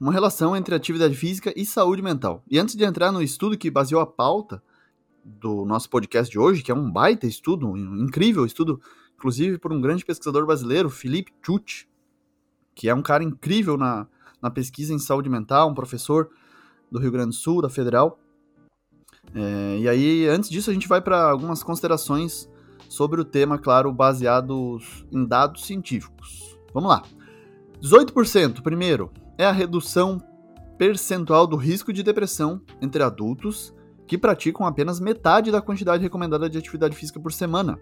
uma relação entre atividade física e saúde mental. E antes de entrar no estudo que baseou a pauta do nosso podcast de hoje, que é um baita estudo, um incrível estudo, inclusive por um grande pesquisador brasileiro, Felipe Tucci, que é um cara incrível na, na pesquisa em saúde mental, um professor do Rio Grande do Sul, da Federal. É, e aí, antes disso, a gente vai para algumas considerações sobre o tema, claro, baseados em dados científicos. Vamos lá. 18%, primeiro, é a redução percentual do risco de depressão entre adultos que praticam apenas metade da quantidade recomendada de atividade física por semana.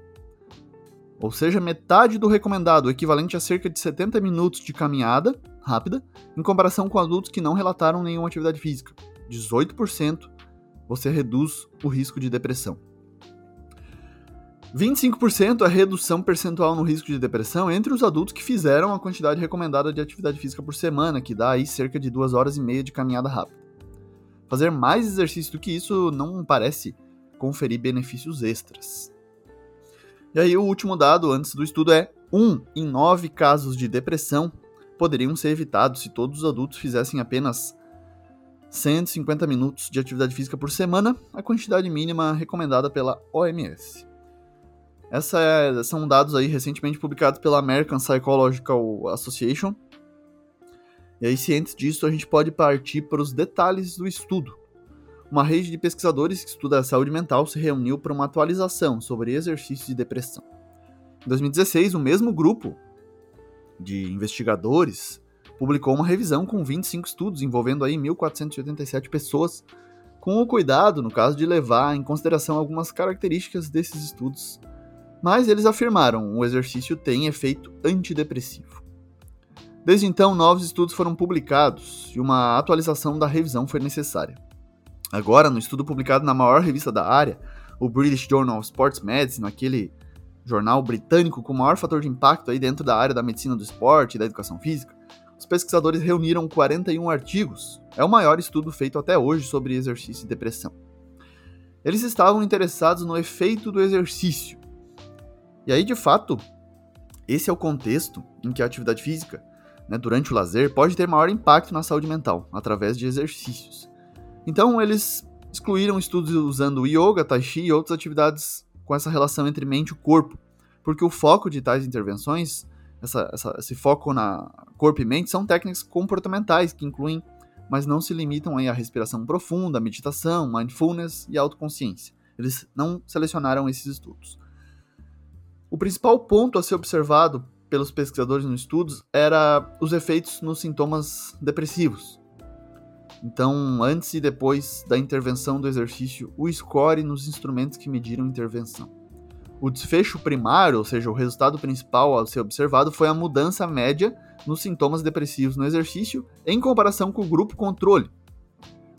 Ou seja, metade do recomendado, equivalente a cerca de 70 minutos de caminhada rápida, em comparação com adultos que não relataram nenhuma atividade física. 18% você reduz o risco de depressão. 25% é a redução percentual no risco de depressão entre os adultos que fizeram a quantidade recomendada de atividade física por semana, que dá aí cerca de duas horas e meia de caminhada rápida. Fazer mais exercício do que isso não parece conferir benefícios extras. E aí o último dado antes do estudo é 1 em 9 casos de depressão poderiam ser evitados se todos os adultos fizessem apenas 150 minutos de atividade física por semana, a quantidade mínima recomendada pela OMS. Essa é, são dados aí recentemente publicados pela American Psychological Association. E aí, cientes disso, a gente pode partir para os detalhes do estudo. Uma rede de pesquisadores que estuda a saúde mental se reuniu para uma atualização sobre exercícios de depressão. Em 2016, o mesmo grupo de investigadores publicou uma revisão com 25 estudos envolvendo aí 1.487 pessoas, com o cuidado, no caso, de levar em consideração algumas características desses estudos mas eles afirmaram o exercício tem efeito antidepressivo. Desde então, novos estudos foram publicados e uma atualização da revisão foi necessária. Agora, no estudo publicado na maior revista da área, o British Journal of Sports Medicine, aquele jornal britânico com o maior fator de impacto aí dentro da área da medicina do esporte e da educação física, os pesquisadores reuniram 41 artigos. É o maior estudo feito até hoje sobre exercício e depressão. Eles estavam interessados no efeito do exercício e aí, de fato, esse é o contexto em que a atividade física, né, durante o lazer, pode ter maior impacto na saúde mental, através de exercícios. Então, eles excluíram estudos usando yoga, tai chi e outras atividades com essa relação entre mente e corpo, porque o foco de tais intervenções, essa, essa, esse foco na corpo e mente, são técnicas comportamentais que incluem, mas não se limitam aí à respiração profunda, meditação, mindfulness e autoconsciência. Eles não selecionaram esses estudos. O principal ponto a ser observado pelos pesquisadores nos estudos era os efeitos nos sintomas depressivos. Então, antes e depois da intervenção do exercício, o score nos instrumentos que mediram intervenção. O desfecho primário, ou seja, o resultado principal a ser observado, foi a mudança média nos sintomas depressivos no exercício em comparação com o grupo controle,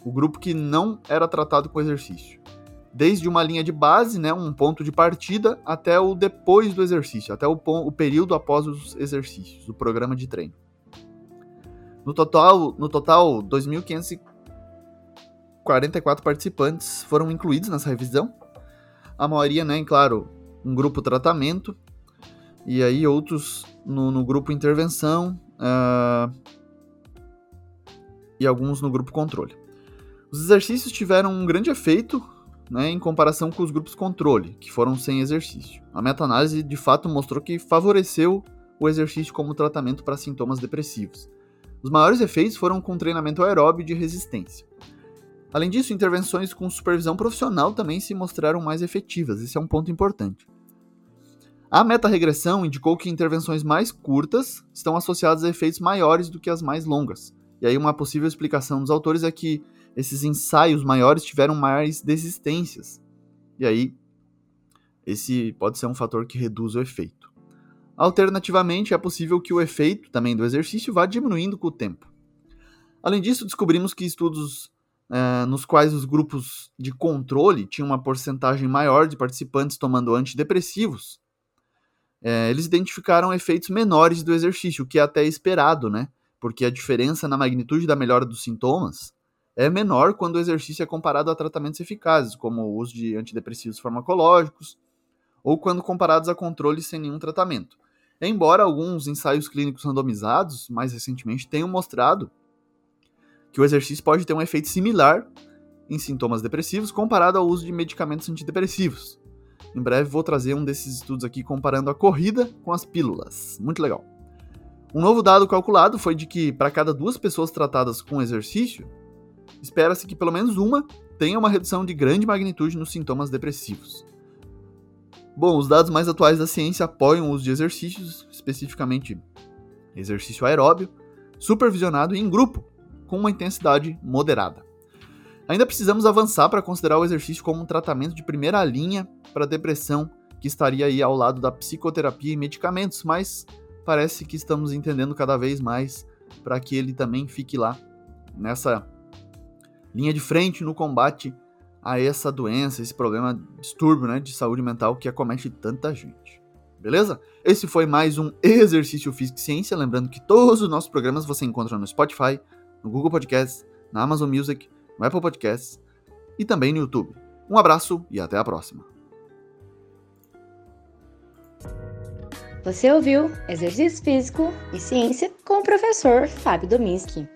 o grupo que não era tratado com exercício desde uma linha de base, né, um ponto de partida, até o depois do exercício, até o, o período após os exercícios, o programa de treino. No total, no total 2.544 participantes foram incluídos nessa revisão. A maioria, né, claro, um grupo tratamento, e aí outros no, no grupo intervenção uh, e alguns no grupo controle. Os exercícios tiveram um grande efeito né, em comparação com os grupos controle, que foram sem exercício. A meta-análise de fato mostrou que favoreceu o exercício como tratamento para sintomas depressivos. Os maiores efeitos foram com treinamento aeróbio de resistência. Além disso, intervenções com supervisão profissional também se mostraram mais efetivas, esse é um ponto importante. A meta-regressão indicou que intervenções mais curtas estão associadas a efeitos maiores do que as mais longas. E aí uma possível explicação dos autores é que esses ensaios maiores tiveram mais desistências. E aí, esse pode ser um fator que reduz o efeito. Alternativamente, é possível que o efeito também do exercício vá diminuindo com o tempo. Além disso, descobrimos que estudos uh, nos quais os grupos de controle tinham uma porcentagem maior de participantes tomando antidepressivos, uh, eles identificaram efeitos menores do exercício, o que é até esperado, né? Porque a diferença na magnitude da melhora dos sintomas é menor quando o exercício é comparado a tratamentos eficazes, como o uso de antidepressivos farmacológicos, ou quando comparados a controles sem nenhum tratamento. Embora alguns ensaios clínicos randomizados, mais recentemente, tenham mostrado que o exercício pode ter um efeito similar em sintomas depressivos comparado ao uso de medicamentos antidepressivos. Em breve vou trazer um desses estudos aqui comparando a corrida com as pílulas. Muito legal. Um novo dado calculado foi de que para cada duas pessoas tratadas com exercício, espera-se que pelo menos uma tenha uma redução de grande magnitude nos sintomas depressivos. Bom, os dados mais atuais da ciência apoiam o uso de exercícios, especificamente exercício aeróbio, supervisionado e em grupo, com uma intensidade moderada. Ainda precisamos avançar para considerar o exercício como um tratamento de primeira linha para depressão, que estaria aí ao lado da psicoterapia e medicamentos, mas parece que estamos entendendo cada vez mais para que ele também fique lá nessa linha de frente no combate a essa doença, esse problema distúrbio né, de saúde mental que acomete tanta gente. Beleza? Esse foi mais um Exercício Físico e Ciência. Lembrando que todos os nossos programas você encontra no Spotify, no Google Podcasts, na Amazon Music, no Apple Podcasts e também no YouTube. Um abraço e até a próxima. Você ouviu Exercício Físico e Ciência com o professor Fábio Dominski.